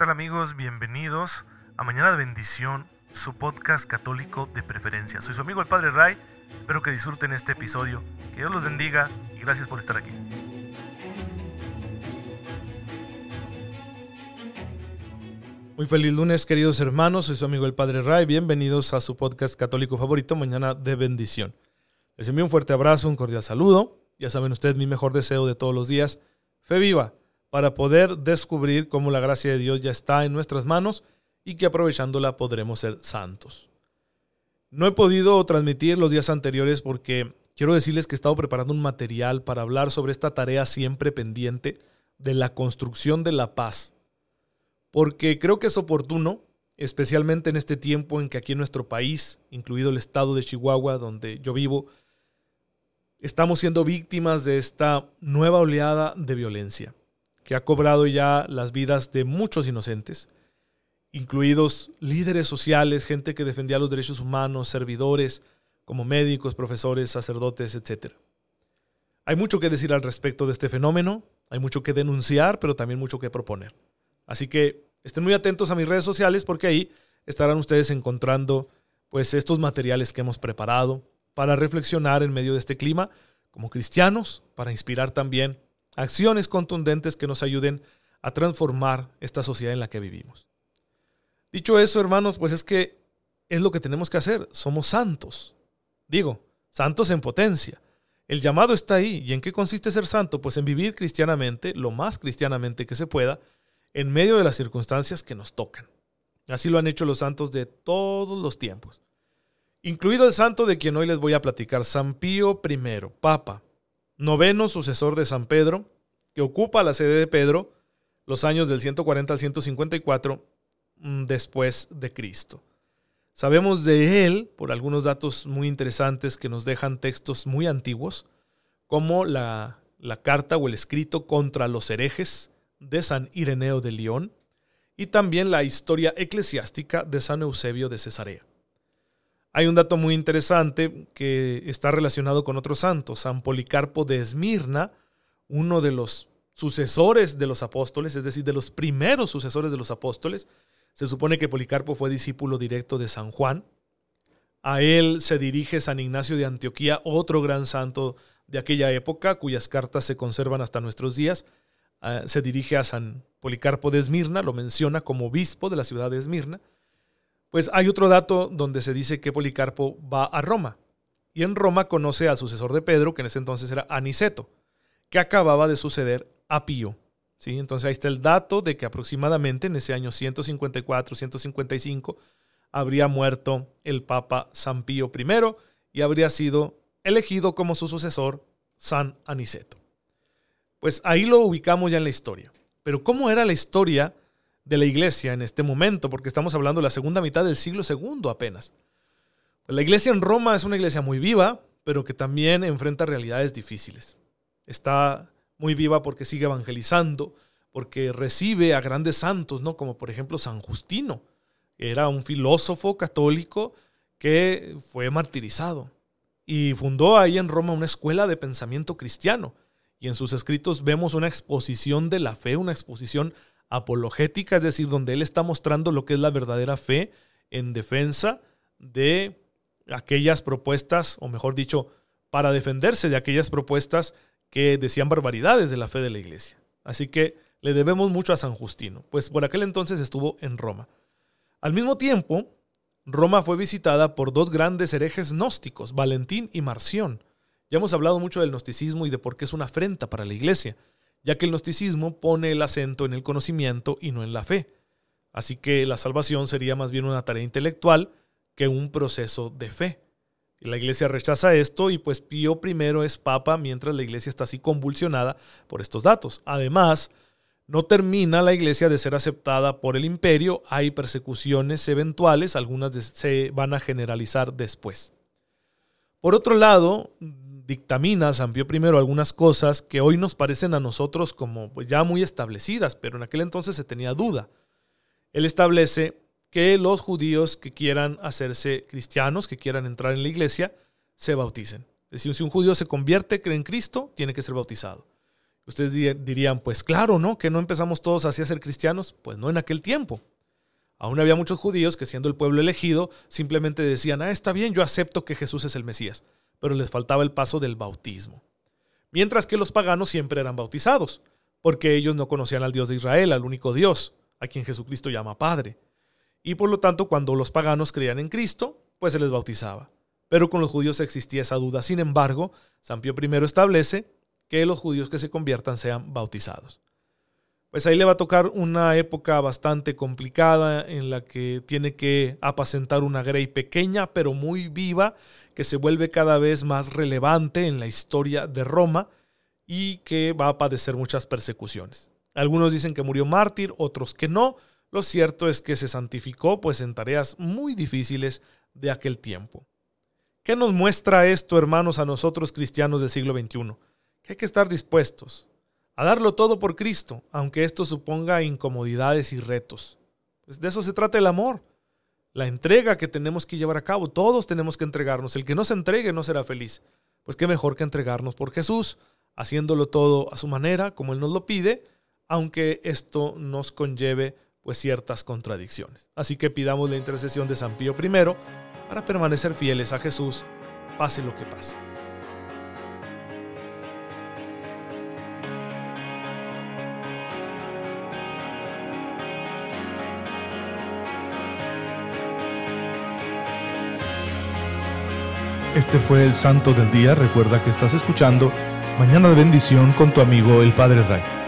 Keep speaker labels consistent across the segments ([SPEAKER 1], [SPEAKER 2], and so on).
[SPEAKER 1] tal amigos? Bienvenidos a Mañana de Bendición, su podcast católico de preferencia. Soy su amigo el Padre Ray, espero que disfruten este episodio, que Dios los bendiga y gracias por estar aquí.
[SPEAKER 2] Muy feliz lunes queridos hermanos, soy su amigo el Padre Ray, bienvenidos a su podcast católico favorito, Mañana de Bendición. Les envío un fuerte abrazo, un cordial saludo, ya saben ustedes mi mejor deseo de todos los días, fe viva para poder descubrir cómo la gracia de Dios ya está en nuestras manos y que aprovechándola podremos ser santos. No he podido transmitir los días anteriores porque quiero decirles que he estado preparando un material para hablar sobre esta tarea siempre pendiente de la construcción de la paz. Porque creo que es oportuno, especialmente en este tiempo en que aquí en nuestro país, incluido el estado de Chihuahua, donde yo vivo, estamos siendo víctimas de esta nueva oleada de violencia que ha cobrado ya las vidas de muchos inocentes, incluidos líderes sociales, gente que defendía los derechos humanos, servidores, como médicos, profesores, sacerdotes, etc. Hay mucho que decir al respecto de este fenómeno, hay mucho que denunciar, pero también mucho que proponer. Así que estén muy atentos a mis redes sociales porque ahí estarán ustedes encontrando pues estos materiales que hemos preparado para reflexionar en medio de este clima como cristianos, para inspirar también acciones contundentes que nos ayuden a transformar esta sociedad en la que vivimos. Dicho eso, hermanos, pues es que es lo que tenemos que hacer. Somos santos. Digo, santos en potencia. El llamado está ahí. ¿Y en qué consiste ser santo? Pues en vivir cristianamente, lo más cristianamente que se pueda, en medio de las circunstancias que nos tocan. Así lo han hecho los santos de todos los tiempos. Incluido el santo de quien hoy les voy a platicar, San Pío I, Papa, noveno sucesor de San Pedro, que ocupa la sede de Pedro los años del 140 al 154 mm, después de Cristo. Sabemos de él por algunos datos muy interesantes que nos dejan textos muy antiguos, como la, la carta o el escrito contra los herejes de San Ireneo de León y también la historia eclesiástica de San Eusebio de Cesarea. Hay un dato muy interesante que está relacionado con otro santo, San Policarpo de Esmirna, uno de los sucesores de los apóstoles, es decir, de los primeros sucesores de los apóstoles. Se supone que Policarpo fue discípulo directo de San Juan. A él se dirige San Ignacio de Antioquía, otro gran santo de aquella época, cuyas cartas se conservan hasta nuestros días. Ah, se dirige a San Policarpo de Esmirna, lo menciona como obispo de la ciudad de Esmirna. Pues hay otro dato donde se dice que Policarpo va a Roma y en Roma conoce al sucesor de Pedro, que en ese entonces era Aniceto, que acababa de suceder a Pío. ¿sí? Entonces ahí está el dato de que aproximadamente en ese año 154-155 habría muerto el Papa San Pío I y habría sido elegido como su sucesor San Aniceto. Pues ahí lo ubicamos ya en la historia. Pero ¿cómo era la historia de la iglesia en este momento, porque estamos hablando de la segunda mitad del siglo segundo apenas. La iglesia en Roma es una iglesia muy viva, pero que también enfrenta realidades difíciles. Está muy viva porque sigue evangelizando, porque recibe a grandes santos, ¿no? Como por ejemplo San Justino, era un filósofo católico que fue martirizado y fundó ahí en Roma una escuela de pensamiento cristiano. Y en sus escritos vemos una exposición de la fe, una exposición apologética, es decir, donde él está mostrando lo que es la verdadera fe en defensa de aquellas propuestas, o mejor dicho, para defenderse de aquellas propuestas que decían barbaridades de la fe de la iglesia. Así que le debemos mucho a San Justino, pues por aquel entonces estuvo en Roma. Al mismo tiempo, Roma fue visitada por dos grandes herejes gnósticos, Valentín y Marción. Ya hemos hablado mucho del gnosticismo y de por qué es una afrenta para la iglesia ya que el gnosticismo pone el acento en el conocimiento y no en la fe. Así que la salvación sería más bien una tarea intelectual que un proceso de fe. la iglesia rechaza esto y pues Pío I es papa mientras la iglesia está así convulsionada por estos datos. Además, no termina la iglesia de ser aceptada por el imperio, hay persecuciones eventuales, algunas se van a generalizar después. Por otro lado, dictamina Pío I algunas cosas que hoy nos parecen a nosotros como pues, ya muy establecidas, pero en aquel entonces se tenía duda. Él establece que los judíos que quieran hacerse cristianos, que quieran entrar en la iglesia, se bauticen. Es decir, si un judío se convierte, cree en Cristo, tiene que ser bautizado. Ustedes dirían, pues claro, ¿no? Que no empezamos todos así a ser cristianos. Pues no en aquel tiempo. Aún había muchos judíos que siendo el pueblo elegido simplemente decían, ah, está bien, yo acepto que Jesús es el Mesías, pero les faltaba el paso del bautismo. Mientras que los paganos siempre eran bautizados, porque ellos no conocían al Dios de Israel, al único Dios, a quien Jesucristo llama Padre. Y por lo tanto, cuando los paganos creían en Cristo, pues se les bautizaba. Pero con los judíos existía esa duda. Sin embargo, San Pío I establece que los judíos que se conviertan sean bautizados pues ahí le va a tocar una época bastante complicada en la que tiene que apacentar una grey pequeña pero muy viva que se vuelve cada vez más relevante en la historia de Roma y que va a padecer muchas persecuciones. Algunos dicen que murió mártir, otros que no. Lo cierto es que se santificó pues en tareas muy difíciles de aquel tiempo. ¿Qué nos muestra esto, hermanos, a nosotros cristianos del siglo XXI? Que hay que estar dispuestos, a darlo todo por Cristo, aunque esto suponga incomodidades y retos. Pues de eso se trata el amor, la entrega que tenemos que llevar a cabo. Todos tenemos que entregarnos. El que no se entregue no será feliz. Pues qué mejor que entregarnos por Jesús, haciéndolo todo a su manera, como Él nos lo pide, aunque esto nos conlleve pues ciertas contradicciones. Así que pidamos la intercesión de San Pío I para permanecer fieles a Jesús, pase lo que pase. Este fue el Santo del Día. Recuerda que estás escuchando Mañana de Bendición con tu amigo el Padre Ray.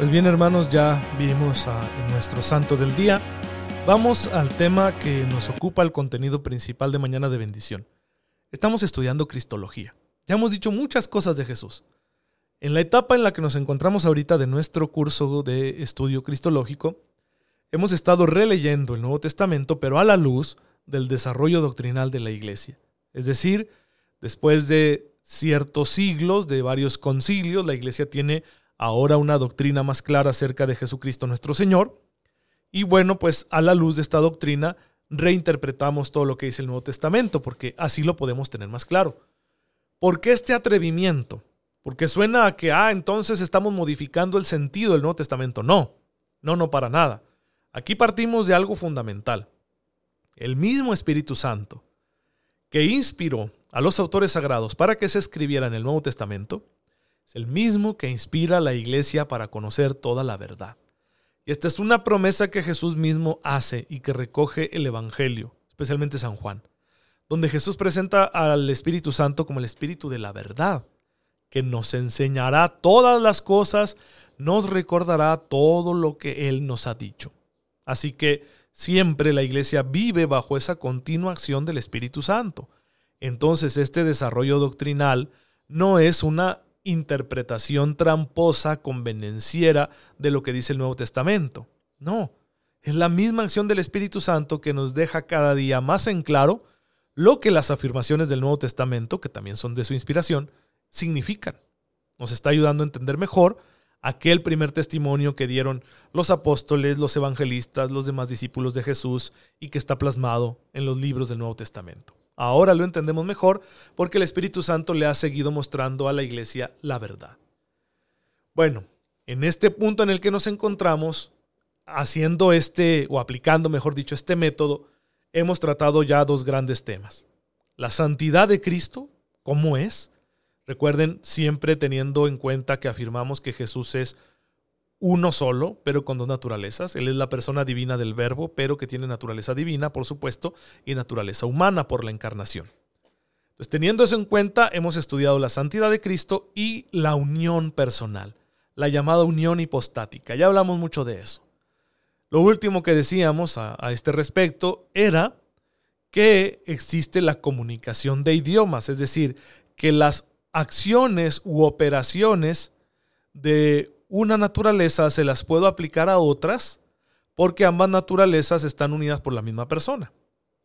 [SPEAKER 2] Pues bien hermanos, ya vimos a, nuestro santo del día. Vamos al tema que nos ocupa el contenido principal de Mañana de Bendición. Estamos estudiando Cristología. Ya hemos dicho muchas cosas de Jesús. En la etapa en la que nos encontramos ahorita de nuestro curso de estudio cristológico, hemos estado releyendo el Nuevo Testamento, pero a la luz del desarrollo doctrinal de la Iglesia. Es decir, después de ciertos siglos, de varios concilios, la Iglesia tiene ahora una doctrina más clara acerca de Jesucristo nuestro Señor. Y bueno, pues a la luz de esta doctrina reinterpretamos todo lo que dice el Nuevo Testamento, porque así lo podemos tener más claro. ¿Por qué este atrevimiento? Porque suena a que, ah, entonces estamos modificando el sentido del Nuevo Testamento. No, no, no para nada. Aquí partimos de algo fundamental. El mismo Espíritu Santo, que inspiró a los autores sagrados para que se escribiera en el Nuevo Testamento, es el mismo que inspira a la iglesia para conocer toda la verdad. Y esta es una promesa que Jesús mismo hace y que recoge el Evangelio, especialmente San Juan, donde Jesús presenta al Espíritu Santo como el Espíritu de la verdad, que nos enseñará todas las cosas, nos recordará todo lo que Él nos ha dicho. Así que siempre la iglesia vive bajo esa continua acción del Espíritu Santo. Entonces este desarrollo doctrinal no es una interpretación tramposa, convenenciera de lo que dice el Nuevo Testamento. No, es la misma acción del Espíritu Santo que nos deja cada día más en claro lo que las afirmaciones del Nuevo Testamento, que también son de su inspiración, significan. Nos está ayudando a entender mejor aquel primer testimonio que dieron los apóstoles, los evangelistas, los demás discípulos de Jesús y que está plasmado en los libros del Nuevo Testamento. Ahora lo entendemos mejor porque el Espíritu Santo le ha seguido mostrando a la iglesia la verdad. Bueno, en este punto en el que nos encontramos, haciendo este, o aplicando, mejor dicho, este método, hemos tratado ya dos grandes temas. La santidad de Cristo, ¿cómo es? Recuerden, siempre teniendo en cuenta que afirmamos que Jesús es uno solo, pero con dos naturalezas. Él es la persona divina del verbo, pero que tiene naturaleza divina, por supuesto, y naturaleza humana por la encarnación. Entonces, teniendo eso en cuenta, hemos estudiado la santidad de Cristo y la unión personal, la llamada unión hipostática. Ya hablamos mucho de eso. Lo último que decíamos a, a este respecto era que existe la comunicación de idiomas, es decir, que las acciones u operaciones de una naturaleza se las puedo aplicar a otras porque ambas naturalezas están unidas por la misma persona.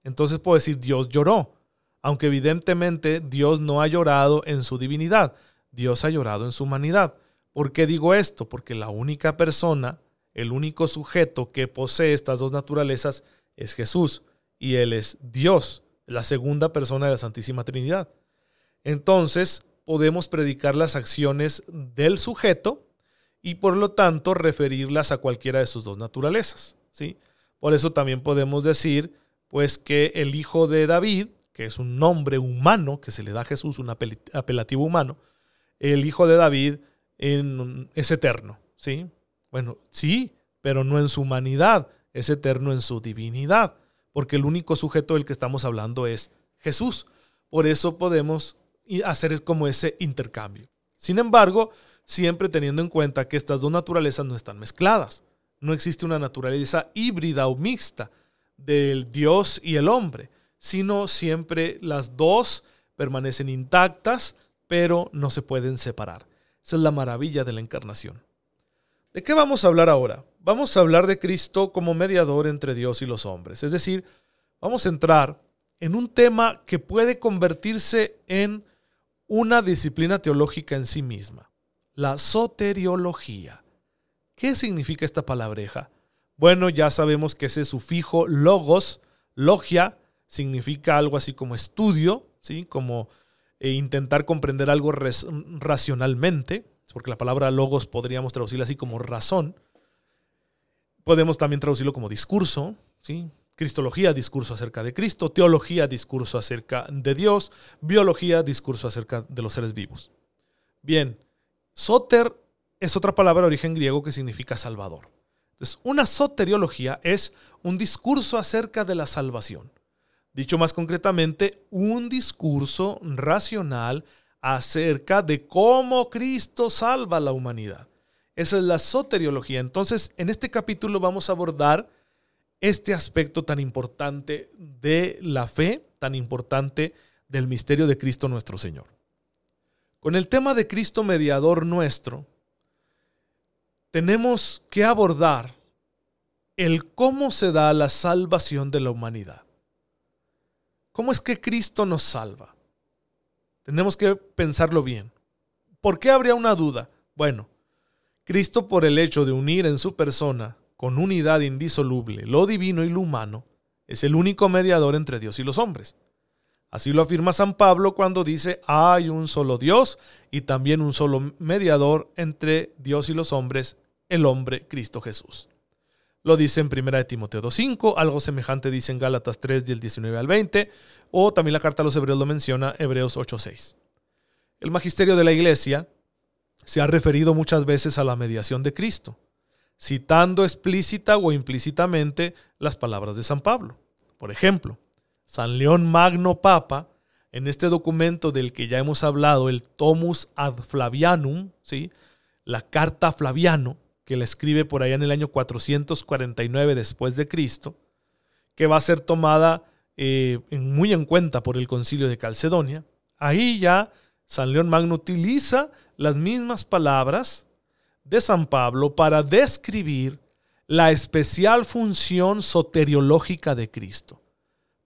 [SPEAKER 2] Entonces puedo decir Dios lloró, aunque evidentemente Dios no ha llorado en su divinidad, Dios ha llorado en su humanidad. ¿Por qué digo esto? Porque la única persona, el único sujeto que posee estas dos naturalezas es Jesús y Él es Dios, la segunda persona de la Santísima Trinidad. Entonces, podemos predicar las acciones del sujeto y por lo tanto referirlas a cualquiera de sus dos naturalezas. ¿sí? Por eso también podemos decir pues que el hijo de David, que es un nombre humano que se le da a Jesús, un apelativo humano, el hijo de David es eterno. ¿sí? Bueno, sí, pero no en su humanidad, es eterno en su divinidad, porque el único sujeto del que estamos hablando es Jesús. Por eso podemos hacer como ese intercambio. Sin embargo, siempre teniendo en cuenta que estas dos naturalezas no están mezcladas. No existe una naturaleza híbrida o mixta del Dios y el hombre, sino siempre las dos permanecen intactas, pero no se pueden separar. Esa es la maravilla de la encarnación. ¿De qué vamos a hablar ahora? Vamos a hablar de Cristo como mediador entre Dios y los hombres. Es decir, vamos a entrar en un tema que puede convertirse en una disciplina teológica en sí misma, la soteriología. ¿Qué significa esta palabreja? Bueno, ya sabemos que ese sufijo logos, logia, significa algo así como estudio, ¿sí? como eh, intentar comprender algo racionalmente, porque la palabra logos podríamos traducirla así como razón. Podemos también traducirlo como discurso, ¿sí? Cristología, discurso acerca de Cristo, teología, discurso acerca de Dios, biología, discurso acerca de los seres vivos. Bien, soter es otra palabra de origen griego que significa salvador. Entonces, una soteriología es un discurso acerca de la salvación. Dicho más concretamente, un discurso racional acerca de cómo Cristo salva a la humanidad. Esa es la soteriología. Entonces, en este capítulo vamos a abordar este aspecto tan importante de la fe, tan importante del misterio de Cristo nuestro Señor. Con el tema de Cristo mediador nuestro, tenemos que abordar el cómo se da la salvación de la humanidad. ¿Cómo es que Cristo nos salva? Tenemos que pensarlo bien. ¿Por qué habría una duda? Bueno, Cristo por el hecho de unir en su persona con unidad indisoluble lo divino y lo humano, es el único mediador entre Dios y los hombres. Así lo afirma San Pablo cuando dice, hay un solo Dios y también un solo mediador entre Dios y los hombres, el hombre Cristo Jesús. Lo dice en 1 Timoteo 2.5, algo semejante dice en Gálatas 3 del 19 al 20, o también la carta a los hebreos lo menciona, Hebreos 8.6. El magisterio de la iglesia se ha referido muchas veces a la mediación de Cristo citando explícita o implícitamente las palabras de San Pablo. Por ejemplo, San León Magno Papa, en este documento del que ya hemos hablado, el Tomus ad Flavianum, ¿sí? la carta a Flaviano, que la escribe por allá en el año 449 después de Cristo, que va a ser tomada eh, muy en cuenta por el concilio de Calcedonia. Ahí ya San León Magno utiliza las mismas palabras de San Pablo para describir la especial función soteriológica de Cristo,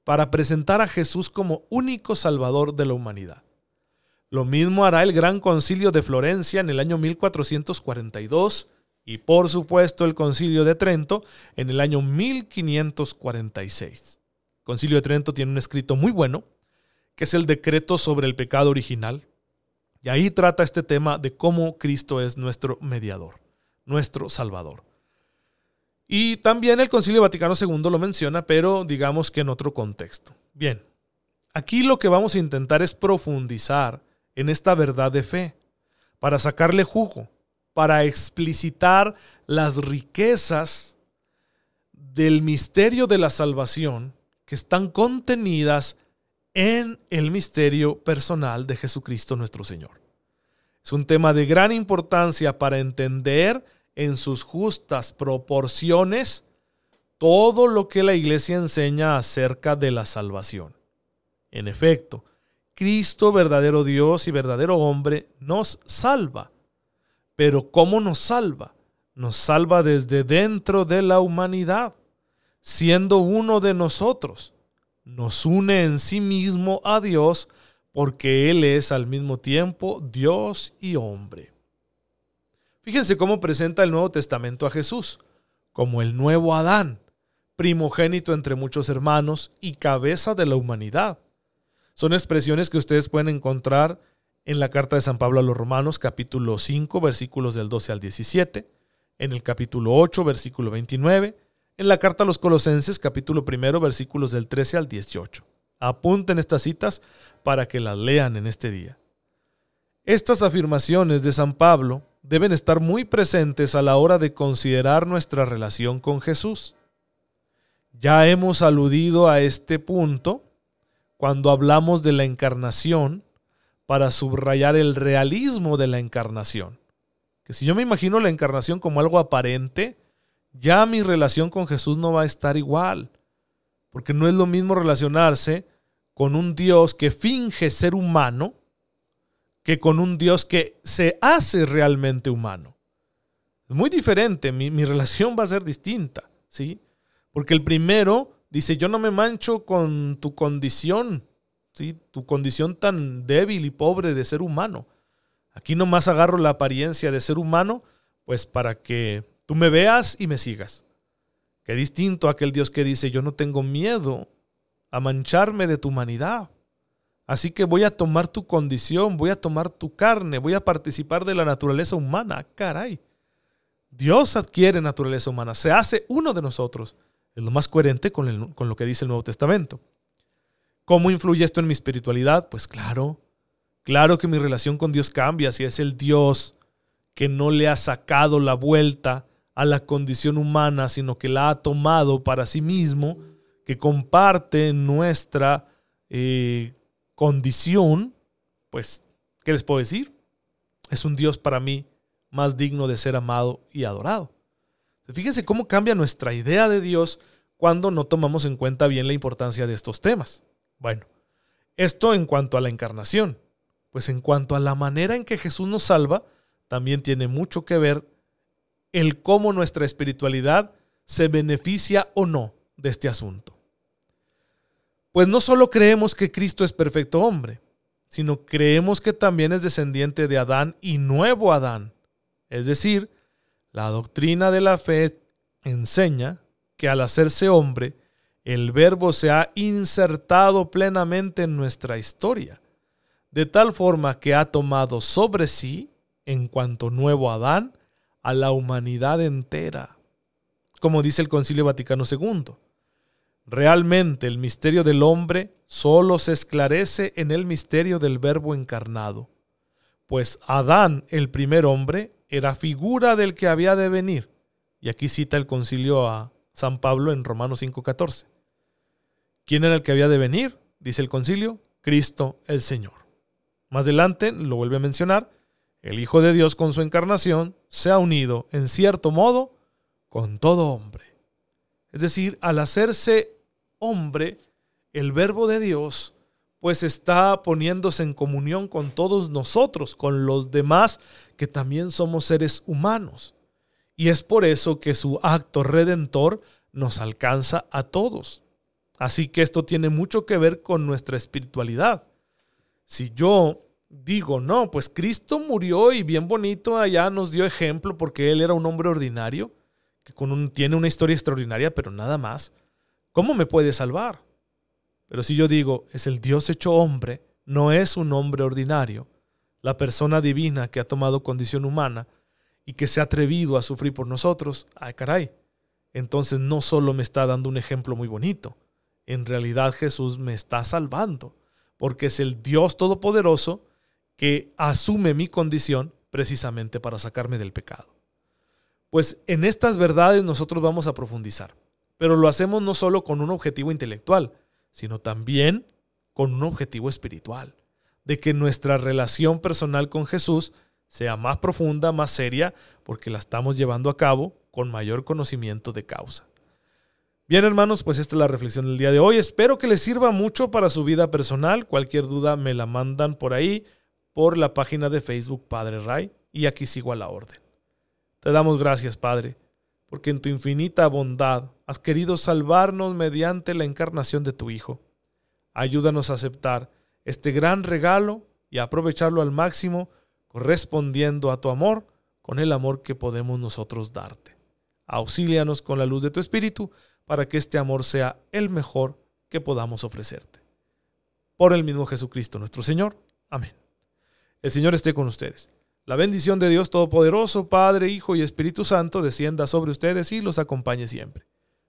[SPEAKER 2] para presentar a Jesús como único Salvador de la humanidad. Lo mismo hará el Gran Concilio de Florencia en el año 1442 y por supuesto el Concilio de Trento en el año 1546. El Concilio de Trento tiene un escrito muy bueno, que es el decreto sobre el pecado original, y ahí trata este tema de cómo Cristo es nuestro mediador, nuestro Salvador. Y también el Concilio Vaticano II lo menciona, pero digamos que en otro contexto. Bien, aquí lo que vamos a intentar es profundizar en esta verdad de fe, para sacarle jugo, para explicitar las riquezas del misterio de la salvación que están contenidas en el misterio personal de Jesucristo nuestro Señor. Es un tema de gran importancia para entender en sus justas proporciones todo lo que la iglesia enseña acerca de la salvación. En efecto, Cristo, verdadero Dios y verdadero hombre, nos salva. Pero ¿cómo nos salva? Nos salva desde dentro de la humanidad, siendo uno de nosotros. Nos une en sí mismo a Dios porque Él es al mismo tiempo Dios y hombre. Fíjense cómo presenta el Nuevo Testamento a Jesús, como el nuevo Adán, primogénito entre muchos hermanos y cabeza de la humanidad. Son expresiones que ustedes pueden encontrar en la carta de San Pablo a los Romanos, capítulo 5, versículos del 12 al 17, en el capítulo 8, versículo 29, en la carta a los Colosenses, capítulo 1, versículos del 13 al 18. Apunten estas citas para que las lean en este día. Estas afirmaciones de San Pablo deben estar muy presentes a la hora de considerar nuestra relación con Jesús. Ya hemos aludido a este punto cuando hablamos de la encarnación para subrayar el realismo de la encarnación. Que si yo me imagino la encarnación como algo aparente, ya mi relación con Jesús no va a estar igual. Porque no es lo mismo relacionarse con un Dios que finge ser humano que con un Dios que se hace realmente humano. Es muy diferente, mi, relación va a ser distinta, ¿sí? Porque el primero dice, yo no me mancho con tu condición, ¿sí? Tu condición tan débil y pobre de ser humano. Aquí nomás agarro la apariencia de ser humano, pues para que tú me veas y me sigas. Qué distinto a aquel Dios que dice, yo no tengo miedo a mancharme de tu humanidad. Así que voy a tomar tu condición, voy a tomar tu carne, voy a participar de la naturaleza humana. Caray. Dios adquiere naturaleza humana, se hace uno de nosotros. Es lo más coherente con, con lo que dice el Nuevo Testamento. ¿Cómo influye esto en mi espiritualidad? Pues claro, claro que mi relación con Dios cambia si es el Dios que no le ha sacado la vuelta a la condición humana, sino que la ha tomado para sí mismo, que comparte nuestra eh, condición, pues, ¿qué les puedo decir? Es un Dios para mí más digno de ser amado y adorado. Fíjense cómo cambia nuestra idea de Dios cuando no tomamos en cuenta bien la importancia de estos temas. Bueno, esto en cuanto a la encarnación. Pues en cuanto a la manera en que Jesús nos salva, también tiene mucho que ver el cómo nuestra espiritualidad se beneficia o no de este asunto. Pues no solo creemos que Cristo es perfecto hombre, sino creemos que también es descendiente de Adán y nuevo Adán. Es decir, la doctrina de la fe enseña que al hacerse hombre, el verbo se ha insertado plenamente en nuestra historia, de tal forma que ha tomado sobre sí, en cuanto nuevo Adán, a la humanidad entera, como dice el Concilio Vaticano II. Realmente el misterio del hombre solo se esclarece en el misterio del Verbo encarnado, pues Adán, el primer hombre, era figura del que había de venir. Y aquí cita el concilio a San Pablo en Romanos 5:14. ¿Quién era el que había de venir? Dice el concilio, Cristo el Señor. Más adelante lo vuelve a mencionar, el Hijo de Dios con su encarnación se ha unido, en cierto modo, con todo hombre. Es decir, al hacerse hombre, el verbo de Dios, pues está poniéndose en comunión con todos nosotros, con los demás que también somos seres humanos. Y es por eso que su acto redentor nos alcanza a todos. Así que esto tiene mucho que ver con nuestra espiritualidad. Si yo digo, no, pues Cristo murió y bien bonito allá nos dio ejemplo porque Él era un hombre ordinario, que con tiene una historia extraordinaria, pero nada más. ¿Cómo me puede salvar? Pero si yo digo, es el Dios hecho hombre, no es un hombre ordinario, la persona divina que ha tomado condición humana y que se ha atrevido a sufrir por nosotros, ay caray, entonces no solo me está dando un ejemplo muy bonito, en realidad Jesús me está salvando, porque es el Dios Todopoderoso que asume mi condición precisamente para sacarme del pecado. Pues en estas verdades nosotros vamos a profundizar, pero lo hacemos no solo con un objetivo intelectual, sino también con un objetivo espiritual, de que nuestra relación personal con Jesús sea más profunda, más seria, porque la estamos llevando a cabo con mayor conocimiento de causa. Bien hermanos, pues esta es la reflexión del día de hoy. Espero que les sirva mucho para su vida personal. Cualquier duda me la mandan por ahí, por la página de Facebook Padre Ray, y aquí sigo a la orden. Te damos gracias, Padre, porque en tu infinita bondad has querido salvarnos mediante la encarnación de tu Hijo. Ayúdanos a aceptar este gran regalo y a aprovecharlo al máximo, correspondiendo a tu amor con el amor que podemos nosotros darte. Auxílianos con la luz de tu Espíritu para que este amor sea el mejor que podamos ofrecerte. Por el mismo Jesucristo nuestro Señor. Amén. El Señor esté con ustedes. La bendición de Dios Todopoderoso, Padre, Hijo y Espíritu Santo descienda sobre ustedes y los acompañe siempre.